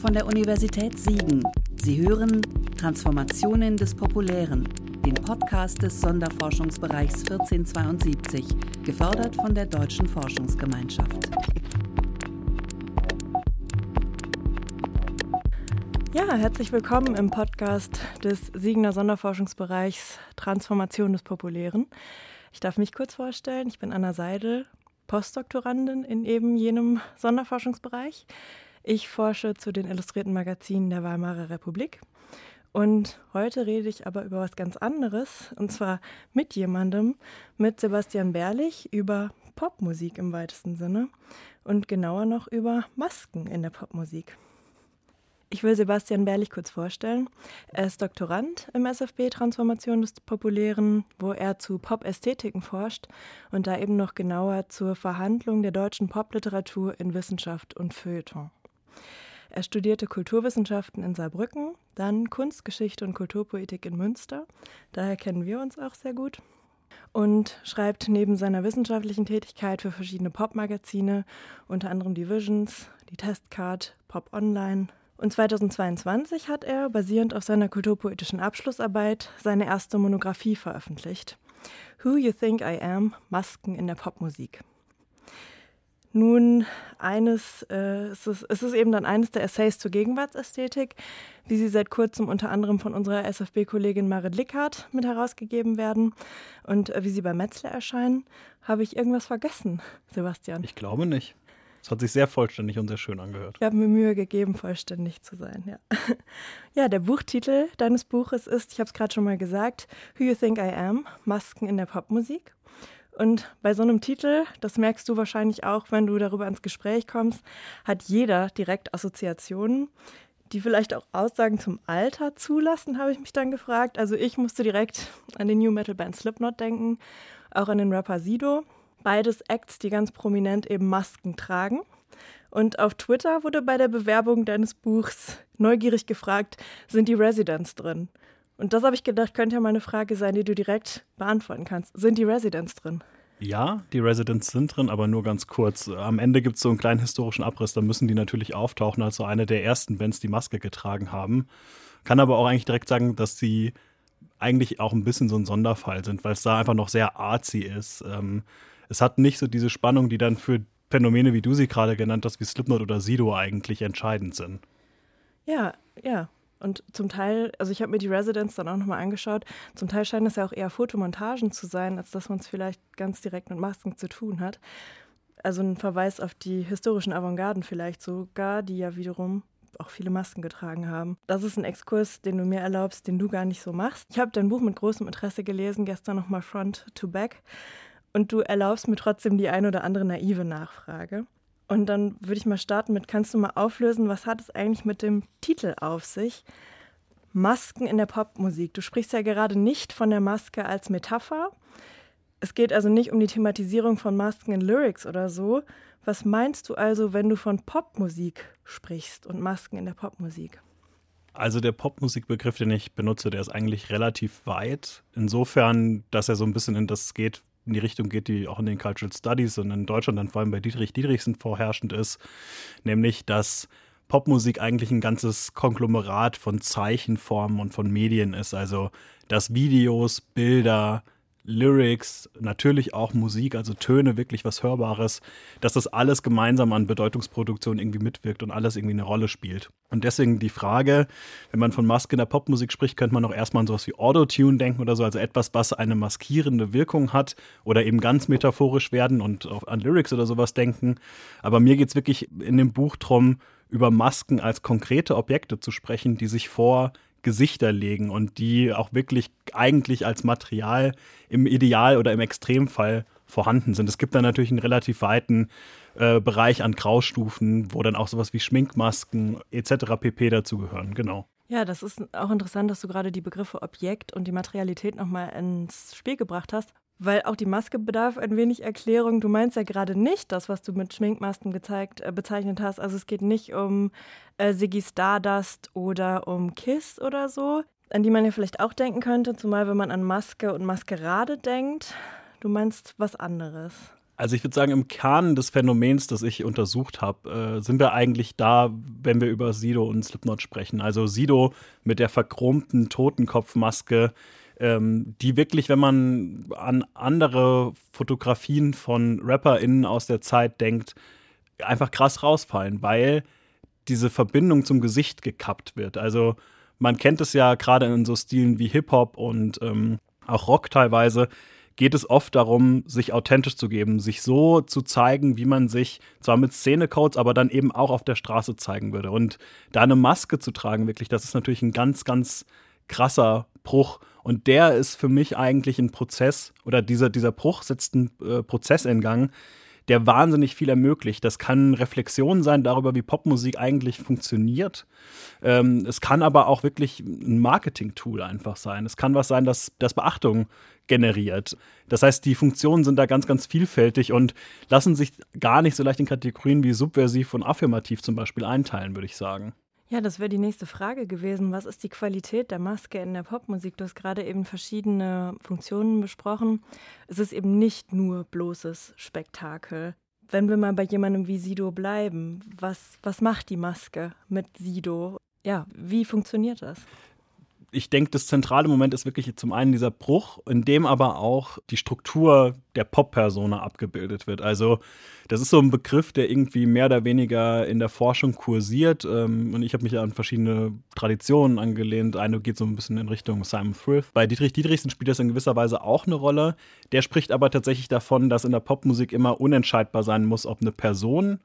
von der Universität Siegen. Sie hören Transformationen des Populären, den Podcast des Sonderforschungsbereichs 1472, gefördert von der Deutschen Forschungsgemeinschaft. Ja, herzlich willkommen im Podcast des Siegener Sonderforschungsbereichs Transformation des Populären. Ich darf mich kurz vorstellen. Ich bin Anna Seidel, Postdoktorandin in eben jenem Sonderforschungsbereich. Ich forsche zu den illustrierten Magazinen der Weimarer Republik. Und heute rede ich aber über was ganz anderes, und zwar mit jemandem, mit Sebastian Berlich, über Popmusik im weitesten Sinne und genauer noch über Masken in der Popmusik. Ich will Sebastian Berlich kurz vorstellen. Er ist Doktorand im SFB Transformation des Populären, wo er zu Pop-Ästhetiken forscht und da eben noch genauer zur Verhandlung der deutschen Popliteratur in Wissenschaft und Feuilleton. Er studierte Kulturwissenschaften in Saarbrücken, dann Kunstgeschichte und Kulturpoetik in Münster. Daher kennen wir uns auch sehr gut. Und schreibt neben seiner wissenschaftlichen Tätigkeit für verschiedene Popmagazine, unter anderem die Visions, die Testcard, Pop Online und 2022 hat er, basierend auf seiner kulturpoetischen Abschlussarbeit, seine erste Monographie veröffentlicht. Who You Think I Am, Masken in der Popmusik. Nun, eines, äh, es, ist, es ist eben dann eines der Essays zur Gegenwartsästhetik, wie sie seit kurzem unter anderem von unserer SFB-Kollegin Marit Lickhardt mit herausgegeben werden und äh, wie sie bei Metzler erscheinen. Habe ich irgendwas vergessen, Sebastian? Ich glaube nicht. Es hat sich sehr vollständig und sehr schön angehört. Ich habe mir Mühe gegeben, vollständig zu sein, ja. Ja, der Buchtitel deines Buches ist, ich habe es gerade schon mal gesagt, Who You Think I Am, Masken in der Popmusik. Und bei so einem Titel, das merkst du wahrscheinlich auch, wenn du darüber ins Gespräch kommst, hat jeder direkt Assoziationen, die vielleicht auch Aussagen zum Alter zulassen, habe ich mich dann gefragt. Also ich musste direkt an den New Metal Band Slipknot denken, auch an den Rapper Sido, beides Acts, die ganz prominent eben Masken tragen. Und auf Twitter wurde bei der Bewerbung deines Buchs neugierig gefragt, sind die Residents drin? Und das habe ich gedacht, könnte ja mal eine Frage sein, die du direkt beantworten kannst. Sind die Residents drin? Ja, die Residents sind drin, aber nur ganz kurz. Am Ende gibt es so einen kleinen historischen Abriss, da müssen die natürlich auftauchen als so eine der ersten Bands, die Maske getragen haben. Kann aber auch eigentlich direkt sagen, dass sie eigentlich auch ein bisschen so ein Sonderfall sind, weil es da einfach noch sehr artsy ist. Ähm, es hat nicht so diese Spannung, die dann für Phänomene, wie du sie gerade genannt hast, wie Slipknot oder Sido eigentlich entscheidend sind. Ja, ja. Und zum Teil, also ich habe mir die Residents dann auch nochmal angeschaut, zum Teil scheinen es ja auch eher Fotomontagen zu sein, als dass man es vielleicht ganz direkt mit Masken zu tun hat. Also ein Verweis auf die historischen Avantgarden vielleicht sogar, die ja wiederum auch viele Masken getragen haben. Das ist ein Exkurs, den du mir erlaubst, den du gar nicht so machst. Ich habe dein Buch mit großem Interesse gelesen, gestern nochmal Front to Back und du erlaubst mir trotzdem die ein oder andere naive Nachfrage. Und dann würde ich mal starten mit, kannst du mal auflösen, was hat es eigentlich mit dem Titel auf sich? Masken in der Popmusik. Du sprichst ja gerade nicht von der Maske als Metapher. Es geht also nicht um die Thematisierung von Masken in Lyrics oder so. Was meinst du also, wenn du von Popmusik sprichst und Masken in der Popmusik? Also der Popmusikbegriff, den ich benutze, der ist eigentlich relativ weit. Insofern, dass er so ein bisschen in das geht, in die Richtung geht, die auch in den Cultural Studies und in Deutschland dann vor allem bei Dietrich Dietrichsen vorherrschend ist, nämlich dass Popmusik eigentlich ein ganzes Konglomerat von Zeichenformen und von Medien ist. Also dass Videos, Bilder, Lyrics, natürlich auch Musik, also Töne, wirklich was Hörbares, dass das alles gemeinsam an Bedeutungsproduktion irgendwie mitwirkt und alles irgendwie eine Rolle spielt. Und deswegen die Frage, wenn man von Maske in der Popmusik spricht, könnte man auch erstmal an sowas wie Autotune denken oder so, also etwas, was eine maskierende Wirkung hat oder eben ganz metaphorisch werden und auch an Lyrics oder sowas denken. Aber mir geht es wirklich in dem Buch drum, über Masken als konkrete Objekte zu sprechen, die sich vor Gesichter legen und die auch wirklich eigentlich als Material im Ideal oder im Extremfall vorhanden sind. Es gibt da natürlich einen relativ weiten äh, Bereich an Graustufen, wo dann auch sowas wie Schminkmasken etc. pp. dazugehören, genau. Ja, das ist auch interessant, dass du gerade die Begriffe Objekt und die Materialität nochmal ins Spiel gebracht hast, weil auch die Maske bedarf ein wenig Erklärung. Du meinst ja gerade nicht das, was du mit Schminkmasken gezeigt, äh, bezeichnet hast. Also es geht nicht um äh, Siggy Stardust oder um Kiss oder so, an die man ja vielleicht auch denken könnte, zumal wenn man an Maske und Maskerade denkt. Du meinst was anderes. Also ich würde sagen, im Kern des Phänomens, das ich untersucht habe, äh, sind wir eigentlich da, wenn wir über Sido und Slipknot sprechen. Also Sido mit der verchromten Totenkopfmaske, ähm, die wirklich, wenn man an andere Fotografien von RapperInnen aus der Zeit denkt, einfach krass rausfallen, weil diese Verbindung zum Gesicht gekappt wird. Also man kennt es ja gerade in so Stilen wie Hip-Hop und ähm, auch Rock teilweise, geht es oft darum, sich authentisch zu geben, sich so zu zeigen, wie man sich zwar mit Szenecodes, aber dann eben auch auf der Straße zeigen würde. Und da eine Maske zu tragen, wirklich, das ist natürlich ein ganz, ganz krasser Bruch. Und der ist für mich eigentlich ein Prozess, oder dieser, dieser Bruch setzt einen äh, Prozess in Gang, der wahnsinnig viel ermöglicht. Das kann Reflexion sein darüber, wie Popmusik eigentlich funktioniert. Ähm, es kann aber auch wirklich ein Marketing-Tool einfach sein. Es kann was sein, das, das Beachtung generiert. Das heißt, die Funktionen sind da ganz, ganz vielfältig und lassen sich gar nicht so leicht in Kategorien wie subversiv und affirmativ zum Beispiel einteilen, würde ich sagen. Ja, das wäre die nächste Frage gewesen. Was ist die Qualität der Maske in der Popmusik? Du hast gerade eben verschiedene Funktionen besprochen. Es ist eben nicht nur bloßes Spektakel. Wenn wir mal bei jemandem wie Sido bleiben, was, was macht die Maske mit Sido? Ja, wie funktioniert das? Ich denke, das zentrale Moment ist wirklich zum einen dieser Bruch, in dem aber auch die Struktur der Pop-Persona abgebildet wird. Also das ist so ein Begriff, der irgendwie mehr oder weniger in der Forschung kursiert. Ähm, und ich habe mich an verschiedene Traditionen angelehnt. Eine geht so ein bisschen in Richtung Simon Thrift. Bei Dietrich Dietrichsen spielt das in gewisser Weise auch eine Rolle. Der spricht aber tatsächlich davon, dass in der Popmusik immer unentscheidbar sein muss, ob eine Person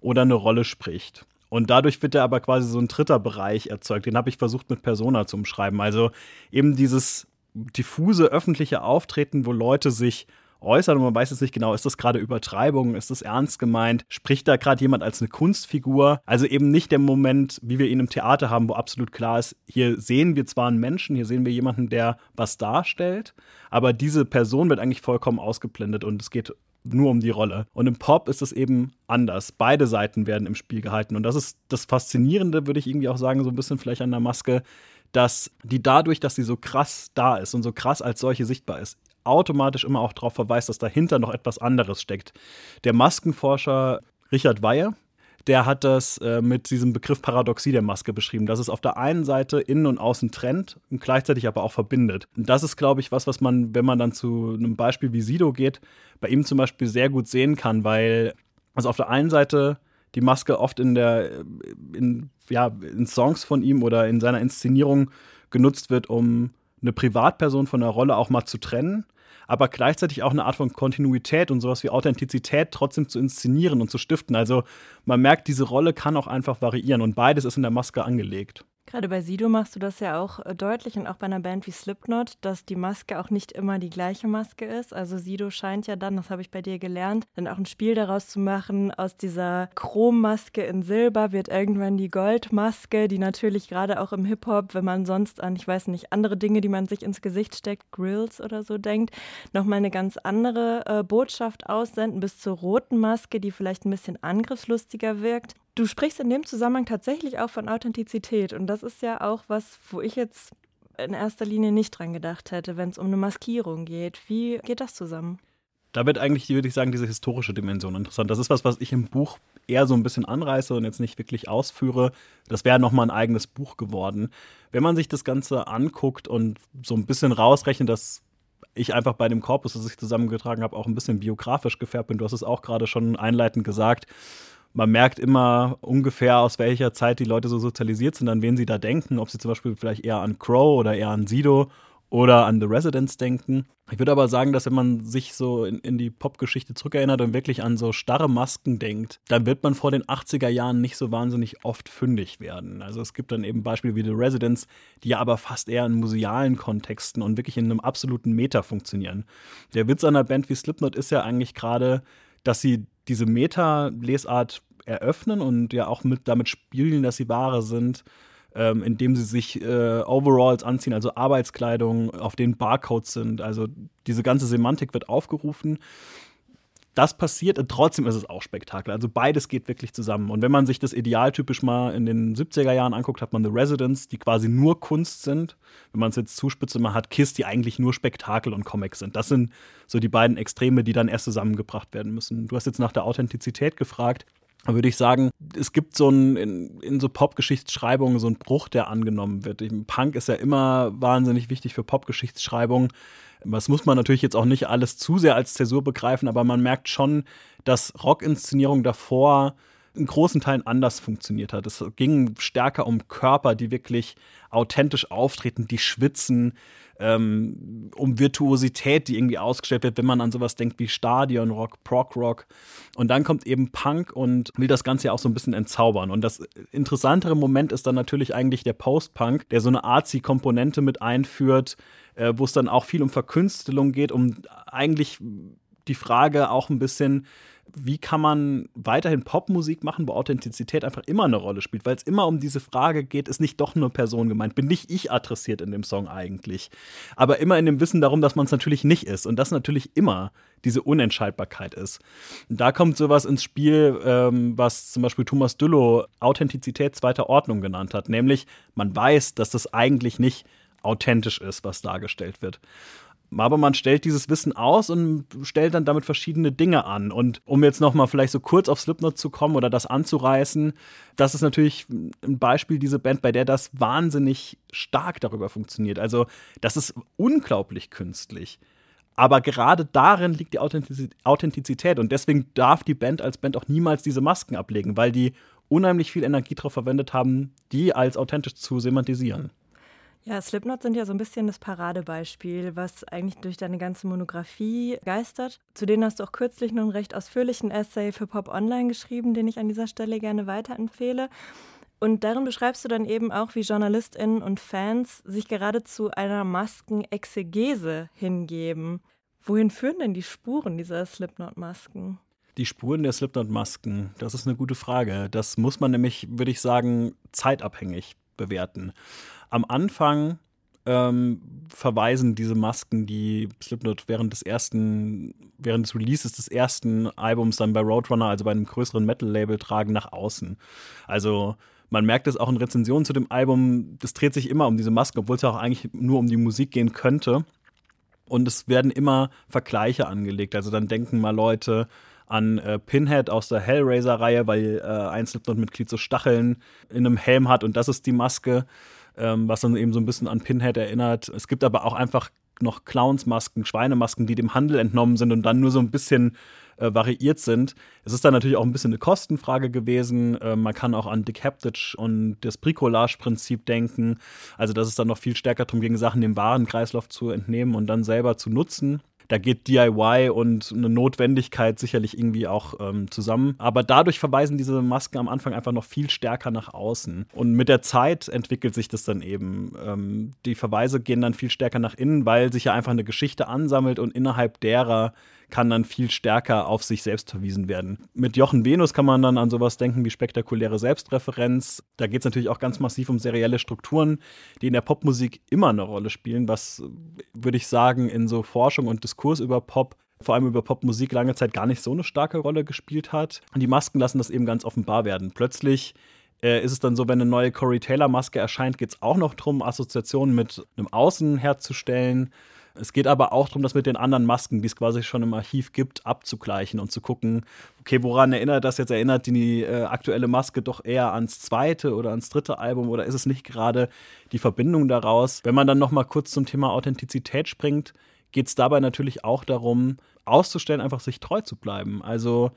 oder eine Rolle spricht. Und dadurch wird er aber quasi so ein dritter Bereich erzeugt. Den habe ich versucht mit Persona zu umschreiben. Also eben dieses diffuse öffentliche Auftreten, wo Leute sich äußern und man weiß jetzt nicht genau, ist das gerade Übertreibung, ist das ernst gemeint, spricht da gerade jemand als eine Kunstfigur? Also eben nicht der Moment, wie wir ihn im Theater haben, wo absolut klar ist, hier sehen wir zwar einen Menschen, hier sehen wir jemanden, der was darstellt, aber diese Person wird eigentlich vollkommen ausgeblendet und es geht nur um die Rolle. Und im Pop ist es eben anders. Beide Seiten werden im Spiel gehalten. Und das ist das Faszinierende, würde ich irgendwie auch sagen, so ein bisschen vielleicht an der Maske, dass die dadurch, dass sie so krass da ist und so krass als solche sichtbar ist, automatisch immer auch darauf verweist, dass dahinter noch etwas anderes steckt. Der Maskenforscher Richard Weihe, der hat das äh, mit diesem Begriff Paradoxie der Maske beschrieben, dass es auf der einen Seite innen und außen trennt und gleichzeitig aber auch verbindet. Und das ist, glaube ich, was, was man, wenn man dann zu einem Beispiel wie Sido geht, bei ihm zum Beispiel sehr gut sehen kann, weil also auf der einen Seite die Maske oft in der in, ja, in Songs von ihm oder in seiner Inszenierung genutzt wird, um eine Privatperson von der Rolle auch mal zu trennen aber gleichzeitig auch eine Art von Kontinuität und sowas wie Authentizität trotzdem zu inszenieren und zu stiften. Also man merkt, diese Rolle kann auch einfach variieren und beides ist in der Maske angelegt. Gerade bei Sido machst du das ja auch äh, deutlich und auch bei einer Band wie Slipknot, dass die Maske auch nicht immer die gleiche Maske ist. Also Sido scheint ja dann, das habe ich bei dir gelernt, dann auch ein Spiel daraus zu machen. Aus dieser Chrommaske in Silber wird irgendwann die Goldmaske, die natürlich gerade auch im Hip-Hop, wenn man sonst an, ich weiß nicht, andere Dinge, die man sich ins Gesicht steckt, Grills oder so denkt, nochmal eine ganz andere äh, Botschaft aussenden, bis zur roten Maske, die vielleicht ein bisschen angriffslustiger wirkt. Du sprichst in dem Zusammenhang tatsächlich auch von Authentizität und das ist ja auch was, wo ich jetzt in erster Linie nicht dran gedacht hätte, wenn es um eine Maskierung geht. Wie geht das zusammen? Da wird eigentlich, würde ich sagen, diese historische Dimension interessant. Das ist was, was ich im Buch eher so ein bisschen anreiße und jetzt nicht wirklich ausführe. Das wäre nochmal ein eigenes Buch geworden. Wenn man sich das Ganze anguckt und so ein bisschen rausrechnet, dass ich einfach bei dem Korpus, das ich zusammengetragen habe, auch ein bisschen biografisch gefärbt bin. Du hast es auch gerade schon einleitend gesagt man merkt immer ungefähr, aus welcher Zeit die Leute so sozialisiert sind, an wen sie da denken, ob sie zum Beispiel vielleicht eher an Crow oder eher an Sido oder an The Residents denken. Ich würde aber sagen, dass wenn man sich so in, in die Popgeschichte zurückerinnert und wirklich an so starre Masken denkt, dann wird man vor den 80er Jahren nicht so wahnsinnig oft fündig werden. Also es gibt dann eben Beispiele wie The Residents, die ja aber fast eher in musealen Kontexten und wirklich in einem absoluten Meta funktionieren. Der Witz einer Band wie Slipknot ist ja eigentlich gerade, dass sie diese Meta-Lesart eröffnen und ja auch mit damit spielen, dass sie Ware sind, ähm, indem sie sich äh, Overalls anziehen, also Arbeitskleidung, auf denen Barcodes sind. Also diese ganze Semantik wird aufgerufen. Das passiert und trotzdem ist es auch Spektakel. Also beides geht wirklich zusammen. Und wenn man sich das idealtypisch mal in den 70er Jahren anguckt, hat man The Residents, die quasi nur Kunst sind. Wenn man es jetzt zuspitzt, man hat Kiss, die eigentlich nur Spektakel und Comics sind. Das sind so die beiden Extreme, die dann erst zusammengebracht werden müssen. Du hast jetzt nach der Authentizität gefragt. Da würde ich sagen, es gibt so ein, in, in so Popgeschichtsschreibungen so einen Bruch, der angenommen wird. Punk ist ja immer wahnsinnig wichtig für Popgeschichtsschreibungen. Das muss man natürlich jetzt auch nicht alles zu sehr als Zäsur begreifen, aber man merkt schon, dass Rockinszenierung davor in großen Teilen anders funktioniert hat. Es ging stärker um Körper, die wirklich authentisch auftreten, die schwitzen, ähm, um Virtuosität, die irgendwie ausgestellt wird, wenn man an sowas denkt wie Stadionrock, Prog-Rock. Und dann kommt eben Punk und will das Ganze ja auch so ein bisschen entzaubern. Und das interessantere Moment ist dann natürlich eigentlich der Post-Punk, der so eine Artsy-Komponente mit einführt, äh, wo es dann auch viel um Verkünstelung geht, um eigentlich die Frage auch ein bisschen, wie kann man weiterhin Popmusik machen, wo Authentizität einfach immer eine Rolle spielt, weil es immer um diese Frage geht, ist nicht doch nur Person gemeint, bin nicht ich adressiert in dem Song eigentlich, aber immer in dem Wissen darum, dass man es natürlich nicht ist und das natürlich immer diese Unentscheidbarkeit ist. Und da kommt sowas ins Spiel, ähm, was zum Beispiel Thomas Düllow Authentizität zweiter Ordnung genannt hat, nämlich man weiß, dass das eigentlich nicht authentisch ist, was dargestellt wird. Aber man stellt dieses Wissen aus und stellt dann damit verschiedene Dinge an. Und um jetzt nochmal vielleicht so kurz auf Slipknot zu kommen oder das anzureißen, das ist natürlich ein Beispiel, diese Band, bei der das wahnsinnig stark darüber funktioniert. Also, das ist unglaublich künstlich. Aber gerade darin liegt die Authentizität. Und deswegen darf die Band als Band auch niemals diese Masken ablegen, weil die unheimlich viel Energie darauf verwendet haben, die als authentisch zu semantisieren. Ja, Slipknot sind ja so ein bisschen das Paradebeispiel, was eigentlich durch deine ganze Monographie geistert. Zu denen hast du auch kürzlich noch einen recht ausführlichen Essay für Pop Online geschrieben, den ich an dieser Stelle gerne weiterempfehle. Und darin beschreibst du dann eben auch, wie JournalistInnen und Fans sich geradezu einer Maskenexegese hingeben. Wohin führen denn die Spuren dieser Slipknot-Masken? Die Spuren der Slipknot-Masken, das ist eine gute Frage. Das muss man nämlich, würde ich sagen, zeitabhängig bewerten. Am Anfang ähm, verweisen diese Masken, die Slipknot während des ersten, während des Releases des ersten Albums dann bei Roadrunner, also bei einem größeren Metal-Label, tragen, nach außen. Also man merkt es auch in Rezensionen zu dem Album, das dreht sich immer um diese Masken, obwohl es ja auch eigentlich nur um die Musik gehen könnte. Und es werden immer Vergleiche angelegt. Also dann denken mal Leute, an äh, Pinhead aus der Hellraiser-Reihe, weil äh, ein Slipknot-Mitglied so Stacheln in einem Helm hat und das ist die Maske, ähm, was dann eben so ein bisschen an Pinhead erinnert. Es gibt aber auch einfach noch Clownsmasken, Schweinemasken, die dem Handel entnommen sind und dann nur so ein bisschen äh, variiert sind. Es ist dann natürlich auch ein bisschen eine Kostenfrage gewesen. Äh, man kann auch an Haptich und das Bricolage-Prinzip denken. Also, dass es dann noch viel stärker darum ging, Sachen dem Warenkreislauf zu entnehmen und dann selber zu nutzen da geht DIY und eine Notwendigkeit sicherlich irgendwie auch ähm, zusammen. Aber dadurch verweisen diese Masken am Anfang einfach noch viel stärker nach außen. Und mit der Zeit entwickelt sich das dann eben. Ähm, die Verweise gehen dann viel stärker nach innen, weil sich ja einfach eine Geschichte ansammelt und innerhalb derer kann dann viel stärker auf sich selbst verwiesen werden. Mit Jochen Venus kann man dann an sowas denken wie spektakuläre Selbstreferenz. Da geht es natürlich auch ganz massiv um serielle Strukturen, die in der Popmusik immer eine Rolle spielen, was, würde ich sagen, in so Forschung und Diskurs über Pop vor allem über Popmusik lange Zeit gar nicht so eine starke Rolle gespielt hat. Und die Masken lassen das eben ganz offenbar werden. Plötzlich äh, ist es dann so, wenn eine neue Corey Taylor Maske erscheint, geht es auch noch darum, Assoziationen mit einem Außen herzustellen. Es geht aber auch darum, das mit den anderen Masken, die es quasi schon im Archiv gibt, abzugleichen und zu gucken, okay, woran erinnert das jetzt? Erinnert die äh, aktuelle Maske doch eher ans zweite oder ans dritte Album oder ist es nicht gerade die Verbindung daraus? Wenn man dann noch mal kurz zum Thema Authentizität springt, geht es dabei natürlich auch darum, auszustellen, einfach sich treu zu bleiben. Also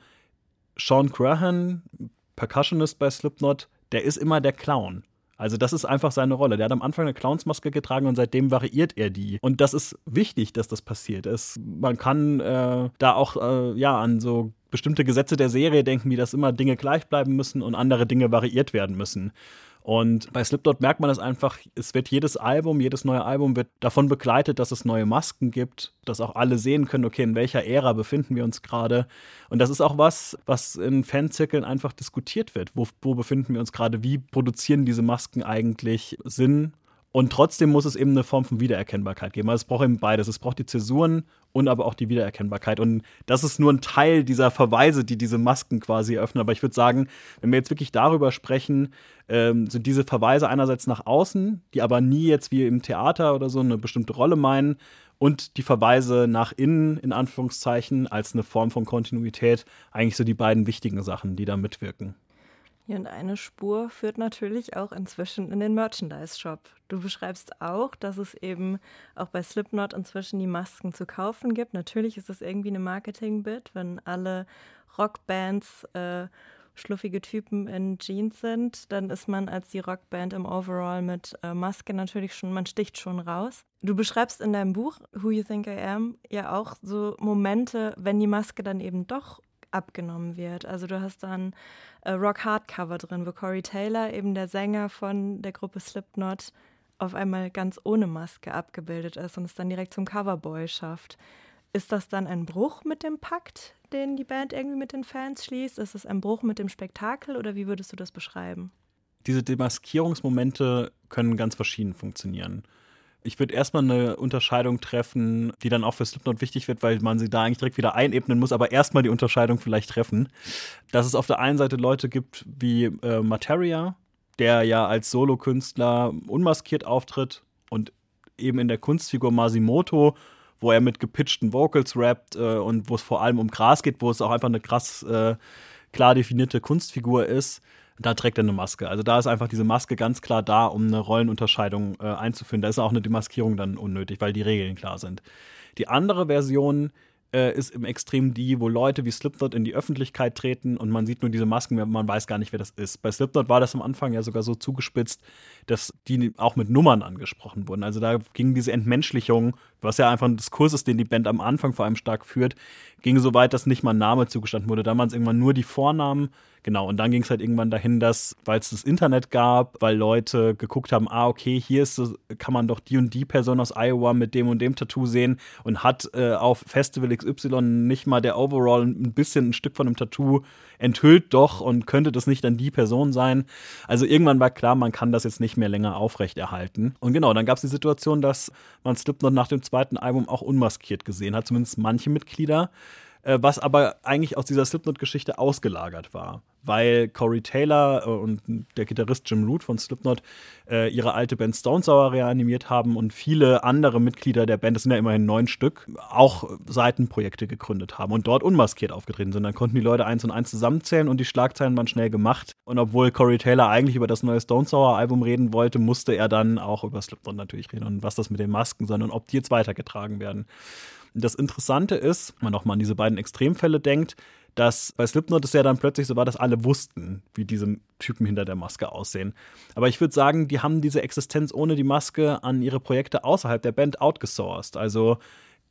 Sean Crahan, Percussionist bei Slipknot, der ist immer der Clown. Also das ist einfach seine Rolle. Der hat am Anfang eine Clownsmaske getragen und seitdem variiert er die. Und das ist wichtig, dass das passiert. Es, man kann äh, da auch äh, ja an so bestimmte Gesetze der Serie denken, wie dass immer Dinge gleich bleiben müssen und andere Dinge variiert werden müssen. Und bei Slipknot merkt man das einfach, es wird jedes Album, jedes neue Album wird davon begleitet, dass es neue Masken gibt, dass auch alle sehen können, okay, in welcher Ära befinden wir uns gerade. Und das ist auch was, was in Fanzirkeln einfach diskutiert wird. Wo, wo befinden wir uns gerade? Wie produzieren diese Masken eigentlich Sinn? Und trotzdem muss es eben eine Form von Wiedererkennbarkeit geben. Also es braucht eben beides. Es braucht die Zäsuren und aber auch die Wiedererkennbarkeit. Und das ist nur ein Teil dieser Verweise, die diese Masken quasi eröffnen. Aber ich würde sagen, wenn wir jetzt wirklich darüber sprechen, ähm, sind diese Verweise einerseits nach außen, die aber nie jetzt wie im Theater oder so eine bestimmte Rolle meinen, und die Verweise nach innen, in Anführungszeichen, als eine Form von Kontinuität, eigentlich so die beiden wichtigen Sachen, die da mitwirken. Und eine Spur führt natürlich auch inzwischen in den Merchandise-Shop. Du beschreibst auch, dass es eben auch bei Slipknot inzwischen die Masken zu kaufen gibt. Natürlich ist es irgendwie eine Marketing-Bit, wenn alle Rockbands äh, schluffige Typen in Jeans sind, dann ist man als die Rockband im Overall mit äh, Maske natürlich schon, man sticht schon raus. Du beschreibst in deinem Buch Who You Think I Am ja auch so Momente, wenn die Maske dann eben doch abgenommen wird. Also du hast dann äh, Rock Hard Cover drin, wo Corey Taylor, eben der Sänger von der Gruppe Slipknot, auf einmal ganz ohne Maske abgebildet ist und es dann direkt zum Coverboy schafft. Ist das dann ein Bruch mit dem Pakt, den die Band irgendwie mit den Fans schließt? Ist es ein Bruch mit dem Spektakel oder wie würdest du das beschreiben? Diese Demaskierungsmomente können ganz verschieden funktionieren. Ich würde erstmal eine Unterscheidung treffen, die dann auch für Slipknot wichtig wird, weil man sie da eigentlich direkt wieder einebnen muss, aber erstmal die Unterscheidung vielleicht treffen. Dass es auf der einen Seite Leute gibt wie äh, Materia, der ja als Solokünstler unmaskiert auftritt und eben in der Kunstfigur Masimoto, wo er mit gepitchten Vocals rappt äh, und wo es vor allem um Gras geht, wo es auch einfach eine krass äh, klar definierte Kunstfigur ist da trägt er eine Maske. Also da ist einfach diese Maske ganz klar da, um eine Rollenunterscheidung äh, einzuführen. Da ist auch eine Demaskierung dann unnötig, weil die Regeln klar sind. Die andere Version äh, ist im Extrem die, wo Leute wie Slipknot in die Öffentlichkeit treten und man sieht nur diese Masken, man weiß gar nicht, wer das ist. Bei Slipknot war das am Anfang ja sogar so zugespitzt, dass die auch mit Nummern angesprochen wurden. Also da ging diese Entmenschlichung, was ja einfach ein Diskurs ist, den die Band am Anfang vor allem stark führt, ging so weit, dass nicht mal ein Name zugestanden wurde. Da waren es irgendwann nur die Vornamen Genau, und dann ging es halt irgendwann dahin, dass, weil es das Internet gab, weil Leute geguckt haben, ah, okay, hier ist kann man doch die und die Person aus Iowa mit dem und dem Tattoo sehen und hat äh, auf Festival XY nicht mal der Overall ein bisschen ein Stück von einem Tattoo enthüllt doch und könnte das nicht dann die Person sein. Also irgendwann war klar, man kann das jetzt nicht mehr länger aufrechterhalten. Und genau, dann gab es die Situation, dass man Slipknot nach dem zweiten Album auch unmaskiert gesehen hat, zumindest manche Mitglieder. Äh, was aber eigentlich aus dieser Slipknot-Geschichte ausgelagert war, weil Corey Taylor äh, und der Gitarrist Jim Root von Slipknot äh, ihre alte Band Stone Sour reanimiert haben und viele andere Mitglieder der Band, das sind ja immerhin neun Stück, auch Seitenprojekte gegründet haben und dort unmaskiert aufgetreten sind. Dann konnten die Leute eins und eins zusammenzählen und die Schlagzeilen waren schnell gemacht. Und obwohl Corey Taylor eigentlich über das neue Stone Sour Album reden wollte, musste er dann auch über Slipknot natürlich reden und was das mit den Masken sind und ob die jetzt weitergetragen werden. Das Interessante ist, wenn man nochmal an diese beiden Extremfälle denkt, dass bei Slipknot es ja dann plötzlich so war, dass alle wussten, wie diese Typen hinter der Maske aussehen. Aber ich würde sagen, die haben diese Existenz ohne die Maske an ihre Projekte außerhalb der Band outgesourced. Also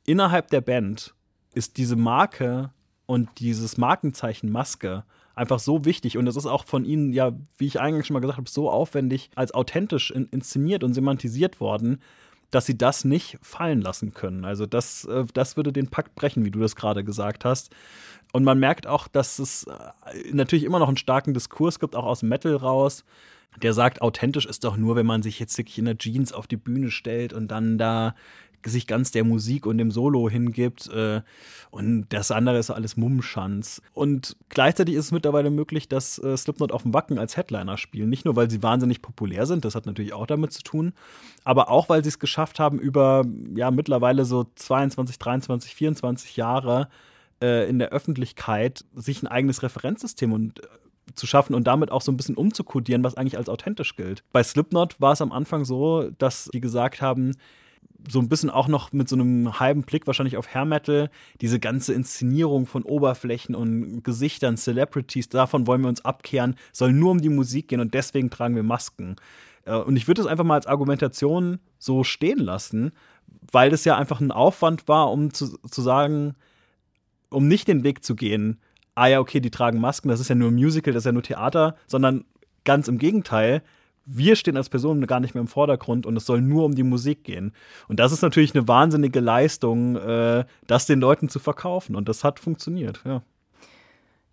innerhalb der Band ist diese Marke und dieses Markenzeichen Maske einfach so wichtig und es ist auch von ihnen ja, wie ich eigentlich schon mal gesagt habe, so aufwendig als authentisch in inszeniert und semantisiert worden, dass sie das nicht fallen lassen können. Also das, äh, das würde den Pakt brechen, wie du das gerade gesagt hast. Und man merkt auch, dass es äh, natürlich immer noch einen starken Diskurs gibt, auch aus Metal raus. Der sagt, authentisch ist doch nur, wenn man sich jetzt wirklich in der Jeans auf die Bühne stellt und dann da sich ganz der Musik und dem Solo hingibt. Äh, und das andere ist alles Mummenschanz. Und gleichzeitig ist es mittlerweile möglich, dass äh, Slipknot auf dem Wacken als Headliner spielen. Nicht nur, weil sie wahnsinnig populär sind, das hat natürlich auch damit zu tun, aber auch, weil sie es geschafft haben, über ja mittlerweile so 22, 23, 24 Jahre äh, in der Öffentlichkeit sich ein eigenes Referenzsystem und zu schaffen und damit auch so ein bisschen umzukodieren, was eigentlich als authentisch gilt. Bei Slipknot war es am Anfang so, dass die gesagt haben, so ein bisschen auch noch mit so einem halben Blick wahrscheinlich auf Hair Metal, diese ganze Inszenierung von Oberflächen und Gesichtern, Celebrities, davon wollen wir uns abkehren, soll nur um die Musik gehen und deswegen tragen wir Masken. Äh, und ich würde es einfach mal als Argumentation so stehen lassen, weil das ja einfach ein Aufwand war, um zu, zu sagen, um nicht den Weg zu gehen, ah ja, okay, die tragen Masken, das ist ja nur Musical, das ist ja nur Theater, sondern ganz im Gegenteil, wir stehen als Personen gar nicht mehr im Vordergrund und es soll nur um die Musik gehen. Und das ist natürlich eine wahnsinnige Leistung, äh, das den Leuten zu verkaufen. Und das hat funktioniert, ja.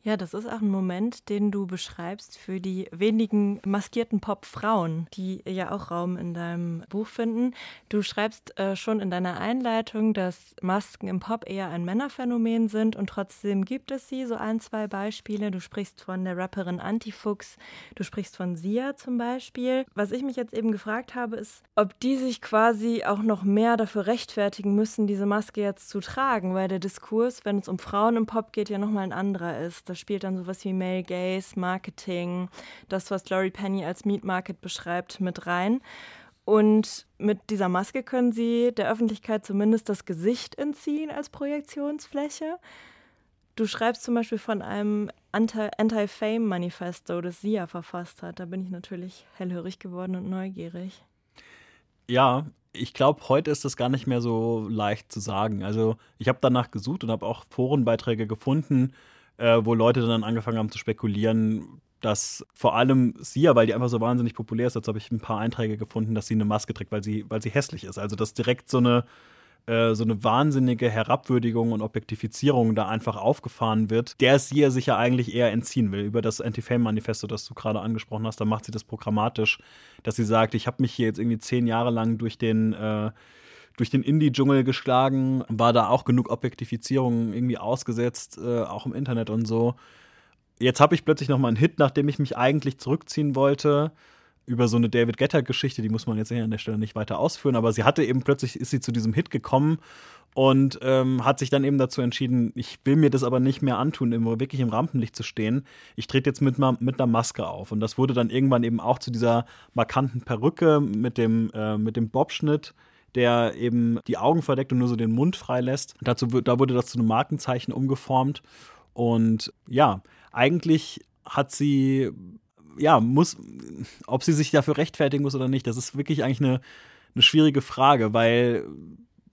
Ja, das ist auch ein Moment, den du beschreibst für die wenigen maskierten Pop-Frauen, die ja auch Raum in deinem Buch finden. Du schreibst äh, schon in deiner Einleitung, dass Masken im Pop eher ein Männerphänomen sind und trotzdem gibt es sie. So ein, zwei Beispiele. Du sprichst von der Rapperin Antifuchs, du sprichst von Sia zum Beispiel. Was ich mich jetzt eben gefragt habe, ist, ob die sich quasi auch noch mehr dafür rechtfertigen müssen, diese Maske jetzt zu tragen, weil der Diskurs, wenn es um Frauen im Pop geht, ja nochmal ein anderer ist. Das spielt dann sowas wie Male Gaze, Marketing, das, was Laurie Penny als Meat Market beschreibt, mit rein. Und mit dieser Maske können sie der Öffentlichkeit zumindest das Gesicht entziehen als Projektionsfläche. Du schreibst zum Beispiel von einem Anti-Fame-Manifesto, das sie ja verfasst hat. Da bin ich natürlich hellhörig geworden und neugierig. Ja, ich glaube, heute ist das gar nicht mehr so leicht zu sagen. Also ich habe danach gesucht und habe auch Forenbeiträge gefunden, äh, wo Leute dann angefangen haben zu spekulieren, dass vor allem sie ja, weil die einfach so wahnsinnig populär ist, jetzt habe ich ein paar Einträge gefunden, dass sie eine Maske trägt, weil sie, weil sie hässlich ist. Also dass direkt so eine äh, so eine wahnsinnige Herabwürdigung und Objektifizierung da einfach aufgefahren wird, der sie ja sich ja eigentlich eher entziehen will. Über das Anti-Fame-Manifesto, das du gerade angesprochen hast, da macht sie das programmatisch, dass sie sagt, ich habe mich hier jetzt irgendwie zehn Jahre lang durch den äh, durch den Indie-Dschungel geschlagen, war da auch genug Objektifizierung irgendwie ausgesetzt, äh, auch im Internet und so. Jetzt habe ich plötzlich noch mal einen Hit, nachdem ich mich eigentlich zurückziehen wollte über so eine David Getter-Geschichte, die muss man jetzt hier an der Stelle nicht weiter ausführen, aber sie hatte eben plötzlich, ist sie zu diesem Hit gekommen und ähm, hat sich dann eben dazu entschieden, ich will mir das aber nicht mehr antun, immer wirklich im Rampenlicht zu stehen. Ich trete jetzt mit, mit einer Maske auf. Und das wurde dann irgendwann eben auch zu dieser markanten Perücke mit dem, äh, mit dem Bobschnitt der eben die Augen verdeckt und nur so den Mund freilässt. Dazu, da wurde das zu einem Markenzeichen umgeformt. Und ja, eigentlich hat sie, ja, muss, ob sie sich dafür rechtfertigen muss oder nicht, das ist wirklich eigentlich eine, eine schwierige Frage, weil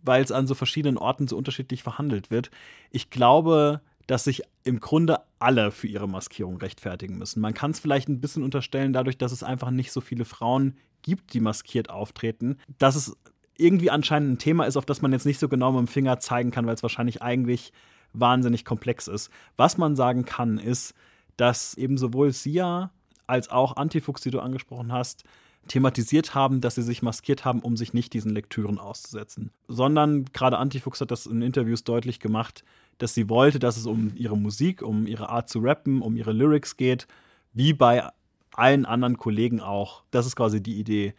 weil es an so verschiedenen Orten so unterschiedlich verhandelt wird. Ich glaube, dass sich im Grunde alle für ihre Maskierung rechtfertigen müssen. Man kann es vielleicht ein bisschen unterstellen, dadurch, dass es einfach nicht so viele Frauen gibt, die maskiert auftreten, dass es irgendwie anscheinend ein Thema ist, auf das man jetzt nicht so genau mit dem Finger zeigen kann, weil es wahrscheinlich eigentlich wahnsinnig komplex ist. Was man sagen kann, ist, dass eben sowohl Sia als auch Antifuchs, die du angesprochen hast, thematisiert haben, dass sie sich maskiert haben, um sich nicht diesen Lektüren auszusetzen. Sondern gerade Antifuchs hat das in Interviews deutlich gemacht, dass sie wollte, dass es um ihre Musik, um ihre Art zu rappen, um ihre Lyrics geht, wie bei allen anderen Kollegen auch. Das ist quasi die Idee.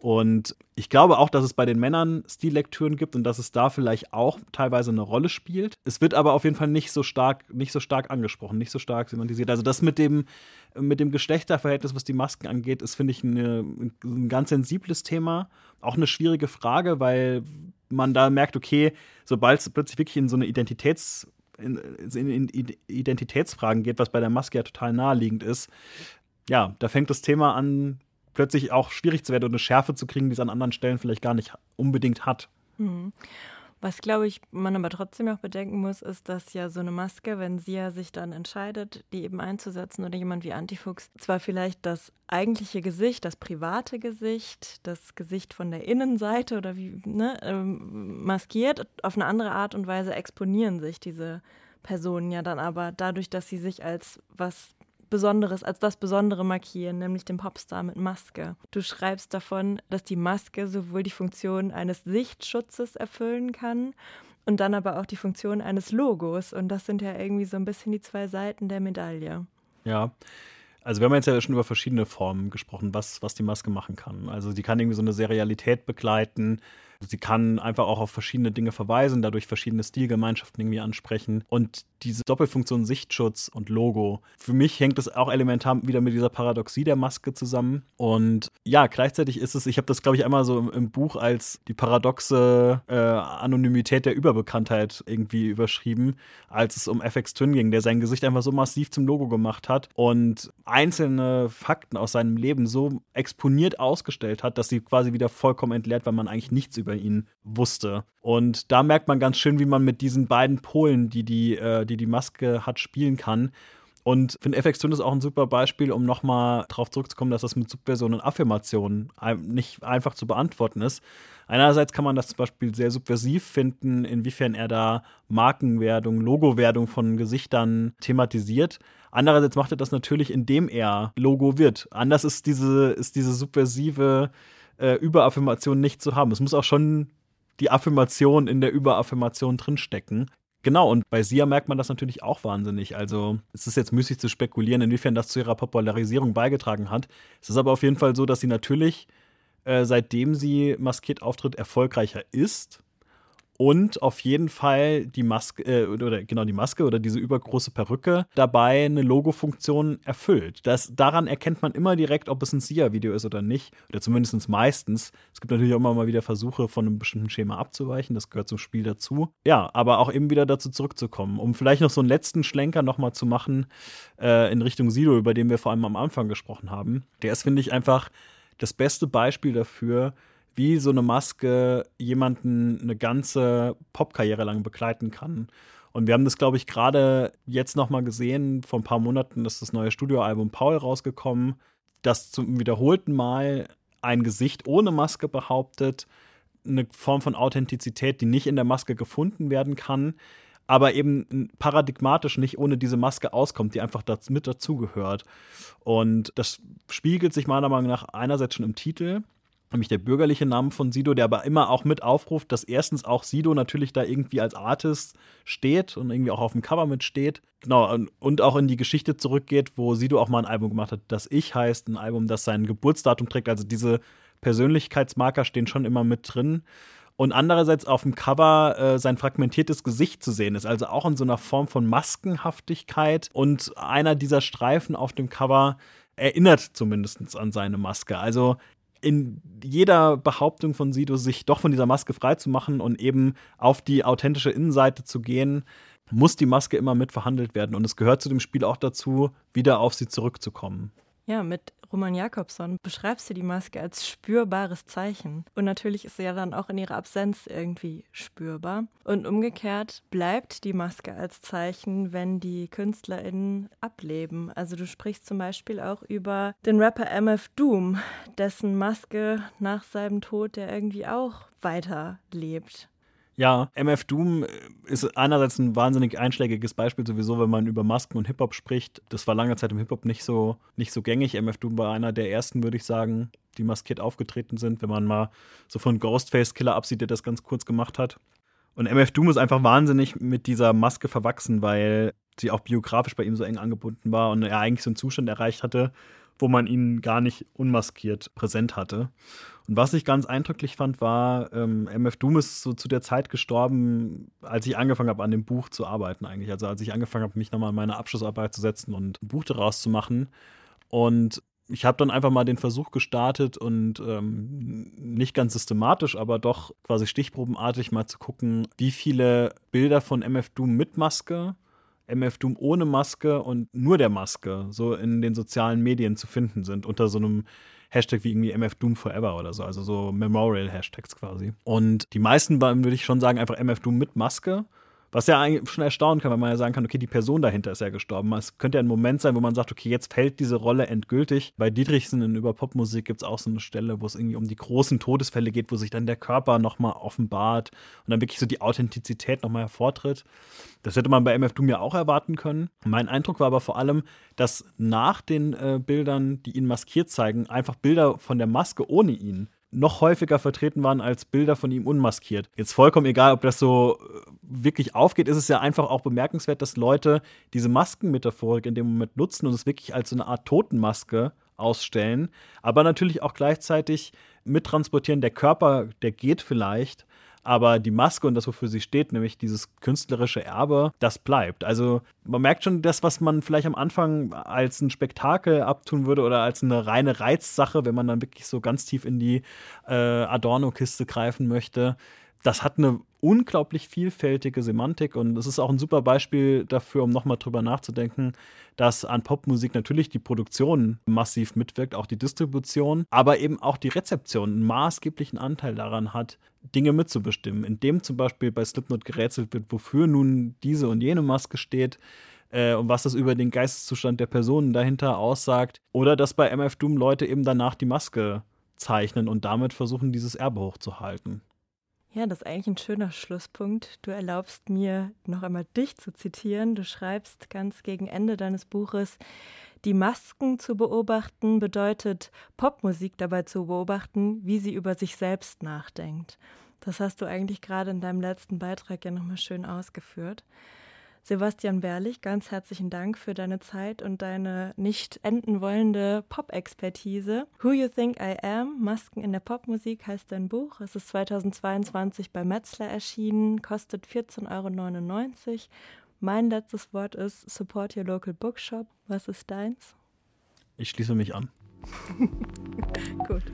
Und ich glaube auch, dass es bei den Männern Stillektüren gibt und dass es da vielleicht auch teilweise eine Rolle spielt. Es wird aber auf jeden Fall nicht so stark, nicht so stark angesprochen, nicht so stark semantisiert. Also das mit dem, mit dem Geschlechterverhältnis, was die Masken angeht, ist, finde ich, eine, ein ganz sensibles Thema. Auch eine schwierige Frage, weil man da merkt, okay, sobald es plötzlich wirklich in so eine Identitäts in, in, in, Identitätsfragen geht, was bei der Maske ja total naheliegend ist, ja, da fängt das Thema an, plötzlich auch schwierig zu werden und eine Schärfe zu kriegen, die es an anderen Stellen vielleicht gar nicht unbedingt hat. Mhm. Was, glaube ich, man aber trotzdem auch bedenken muss, ist, dass ja so eine Maske, wenn sie ja sich dann entscheidet, die eben einzusetzen oder jemand wie Antifuchs, zwar vielleicht das eigentliche Gesicht, das private Gesicht, das Gesicht von der Innenseite oder wie, ne, ähm, maskiert, auf eine andere Art und Weise exponieren sich diese Personen ja dann aber dadurch, dass sie sich als was Besonderes, als das Besondere markieren, nämlich den Popstar mit Maske. Du schreibst davon, dass die Maske sowohl die Funktion eines Sichtschutzes erfüllen kann und dann aber auch die Funktion eines Logos. Und das sind ja irgendwie so ein bisschen die zwei Seiten der Medaille. Ja. Also wir haben jetzt ja schon über verschiedene Formen gesprochen, was, was die Maske machen kann. Also die kann irgendwie so eine Serialität begleiten, Sie kann einfach auch auf verschiedene Dinge verweisen, dadurch verschiedene Stilgemeinschaften irgendwie ansprechen. Und diese Doppelfunktion Sichtschutz und Logo, für mich hängt das auch elementar wieder mit dieser Paradoxie der Maske zusammen. Und ja, gleichzeitig ist es, ich habe das, glaube ich, einmal so im, im, Buch als die paradoxe äh, Anonymität der Überbekanntheit irgendwie überschrieben, als es um FX Twin ging, der sein Gesicht einfach so massiv zum Logo gemacht hat und einzelne Fakten aus seinem Leben so exponiert ausgestellt hat, dass sie quasi wieder vollkommen entleert, weil man eigentlich nichts über über ihn wusste. Und da merkt man ganz schön, wie man mit diesen beiden Polen, die die, äh, die, die Maske hat, spielen kann. Und ich finde, FX Twin ist auch ein super Beispiel, um nochmal darauf zurückzukommen, dass das mit Subversion und Affirmation nicht einfach zu beantworten ist. Einerseits kann man das zum Beispiel sehr subversiv finden, inwiefern er da Markenwerdung, Logowerdung von Gesichtern thematisiert. Andererseits macht er das natürlich, indem er Logo wird. Anders ist diese, ist diese subversive äh, Überaffirmation nicht zu haben. Es muss auch schon die Affirmation in der Überaffirmation drinstecken. Genau, und bei Sia merkt man das natürlich auch wahnsinnig. Also es ist jetzt müßig zu spekulieren, inwiefern das zu ihrer Popularisierung beigetragen hat. Es ist aber auf jeden Fall so, dass sie natürlich, äh, seitdem sie maskiert auftritt, erfolgreicher ist und auf jeden Fall die Maske äh, oder genau die Maske oder diese übergroße Perücke dabei eine Logo-Funktion erfüllt. Das, daran erkennt man immer direkt, ob es ein Sia-Video ist oder nicht. Oder zumindest meistens. Es gibt natürlich auch immer mal wieder Versuche, von einem bestimmten Schema abzuweichen. Das gehört zum Spiel dazu. Ja, aber auch eben wieder dazu zurückzukommen. Um vielleicht noch so einen letzten Schlenker nochmal zu machen äh, in Richtung Sido, über den wir vor allem am Anfang gesprochen haben. Der ist, finde ich, einfach das beste Beispiel dafür, wie so eine Maske jemanden eine ganze Popkarriere lang begleiten kann. Und wir haben das, glaube ich, gerade jetzt noch mal gesehen. Vor ein paar Monaten ist das neue Studioalbum Paul rausgekommen, das zum wiederholten Mal ein Gesicht ohne Maske behauptet, eine Form von Authentizität, die nicht in der Maske gefunden werden kann, aber eben paradigmatisch nicht ohne diese Maske auskommt, die einfach mit dazugehört. Und das spiegelt sich meiner Meinung nach einerseits schon im Titel, nämlich der bürgerliche Name von Sido, der aber immer auch mit aufruft, dass erstens auch Sido natürlich da irgendwie als Artist steht und irgendwie auch auf dem Cover mitsteht. Genau, und auch in die Geschichte zurückgeht, wo Sido auch mal ein Album gemacht hat, das Ich heißt, ein Album, das sein Geburtsdatum trägt. Also diese Persönlichkeitsmarker stehen schon immer mit drin. Und andererseits auf dem Cover äh, sein fragmentiertes Gesicht zu sehen ist, also auch in so einer Form von Maskenhaftigkeit. Und einer dieser Streifen auf dem Cover erinnert zumindest an seine Maske. Also in jeder Behauptung von Sido sich doch von dieser Maske freizumachen und eben auf die authentische Innenseite zu gehen, muss die Maske immer mit verhandelt werden. Und es gehört zu dem Spiel auch dazu, wieder auf sie zurückzukommen. Ja, mit Roman Jakobson beschreibst du die Maske als spürbares Zeichen. Und natürlich ist sie ja dann auch in ihrer Absenz irgendwie spürbar. Und umgekehrt bleibt die Maske als Zeichen, wenn die KünstlerInnen ableben. Also du sprichst zum Beispiel auch über den Rapper MF Doom, dessen Maske nach seinem Tod der irgendwie auch weiterlebt. Ja, MF Doom ist einerseits ein wahnsinnig einschlägiges Beispiel sowieso, wenn man über Masken und Hip-Hop spricht. Das war lange Zeit im Hip-Hop nicht so, nicht so gängig. MF Doom war einer der ersten, würde ich sagen, die maskiert aufgetreten sind, wenn man mal so von Ghostface Killer absieht, der das ganz kurz gemacht hat. Und MF Doom ist einfach wahnsinnig mit dieser Maske verwachsen, weil sie auch biografisch bei ihm so eng angebunden war und er eigentlich so einen Zustand erreicht hatte, wo man ihn gar nicht unmaskiert präsent hatte. Und was ich ganz eindrücklich fand, war, ähm, MF Doom ist so zu der Zeit gestorben, als ich angefangen habe, an dem Buch zu arbeiten eigentlich. Also als ich angefangen habe, mich nochmal in meine Abschlussarbeit zu setzen und ein Buch daraus zu machen. Und ich habe dann einfach mal den Versuch gestartet und ähm, nicht ganz systematisch, aber doch quasi stichprobenartig mal zu gucken, wie viele Bilder von MF Doom mit Maske MF Doom ohne Maske und nur der Maske so in den sozialen Medien zu finden sind, unter so einem Hashtag wie irgendwie MF Doom Forever oder so, also so Memorial-Hashtags quasi. Und die meisten waren, würde ich schon sagen, einfach MF Doom mit Maske. Was ja eigentlich schon erstaunen kann, weil man ja sagen kann, okay, die Person dahinter ist ja gestorben. Es könnte ja ein Moment sein, wo man sagt, okay, jetzt fällt diese Rolle endgültig. Bei Dietrichsen in Über Popmusik gibt es auch so eine Stelle, wo es irgendwie um die großen Todesfälle geht, wo sich dann der Körper nochmal offenbart und dann wirklich so die Authentizität nochmal hervortritt. Das hätte man bei MF Doom ja auch erwarten können. Mein Eindruck war aber vor allem, dass nach den äh, Bildern, die ihn maskiert zeigen, einfach Bilder von der Maske ohne ihn noch häufiger vertreten waren als Bilder von ihm unmaskiert. Jetzt vollkommen egal, ob das so äh, wirklich aufgeht, ist es ja einfach auch bemerkenswert, dass Leute diese Maskenmetaphorik in dem Moment nutzen und es wirklich als so eine Art Totenmaske ausstellen, aber natürlich auch gleichzeitig mittransportieren, der Körper, der geht vielleicht, aber die Maske und das, wofür sie steht, nämlich dieses künstlerische Erbe, das bleibt. Also man merkt schon, das, was man vielleicht am Anfang als ein Spektakel abtun würde oder als eine reine Reizsache, wenn man dann wirklich so ganz tief in die äh, Adorno-Kiste greifen möchte, das hat eine unglaublich vielfältige Semantik und es ist auch ein super Beispiel dafür, um nochmal drüber nachzudenken, dass an Popmusik natürlich die Produktion massiv mitwirkt, auch die Distribution, aber eben auch die Rezeption einen maßgeblichen Anteil daran hat, Dinge mitzubestimmen, indem zum Beispiel bei Slipknot gerätselt wird, wofür nun diese und jene Maske steht, äh, und was das über den Geisteszustand der Personen dahinter aussagt. Oder dass bei MF Doom Leute eben danach die Maske zeichnen und damit versuchen, dieses Erbe hochzuhalten. Ja, das ist eigentlich ein schöner Schlusspunkt. Du erlaubst mir noch einmal dich zu zitieren. Du schreibst ganz gegen Ende deines Buches, die Masken zu beobachten bedeutet, Popmusik dabei zu beobachten, wie sie über sich selbst nachdenkt. Das hast du eigentlich gerade in deinem letzten Beitrag ja nochmal schön ausgeführt. Sebastian Berlich, ganz herzlichen Dank für deine Zeit und deine nicht enden wollende Pop-Expertise. Who You Think I Am, Masken in der Popmusik heißt dein Buch. Es ist 2022 bei Metzler erschienen, kostet 14,99 Euro. Mein letztes Wort ist Support Your Local Bookshop. Was ist deins? Ich schließe mich an. Gut.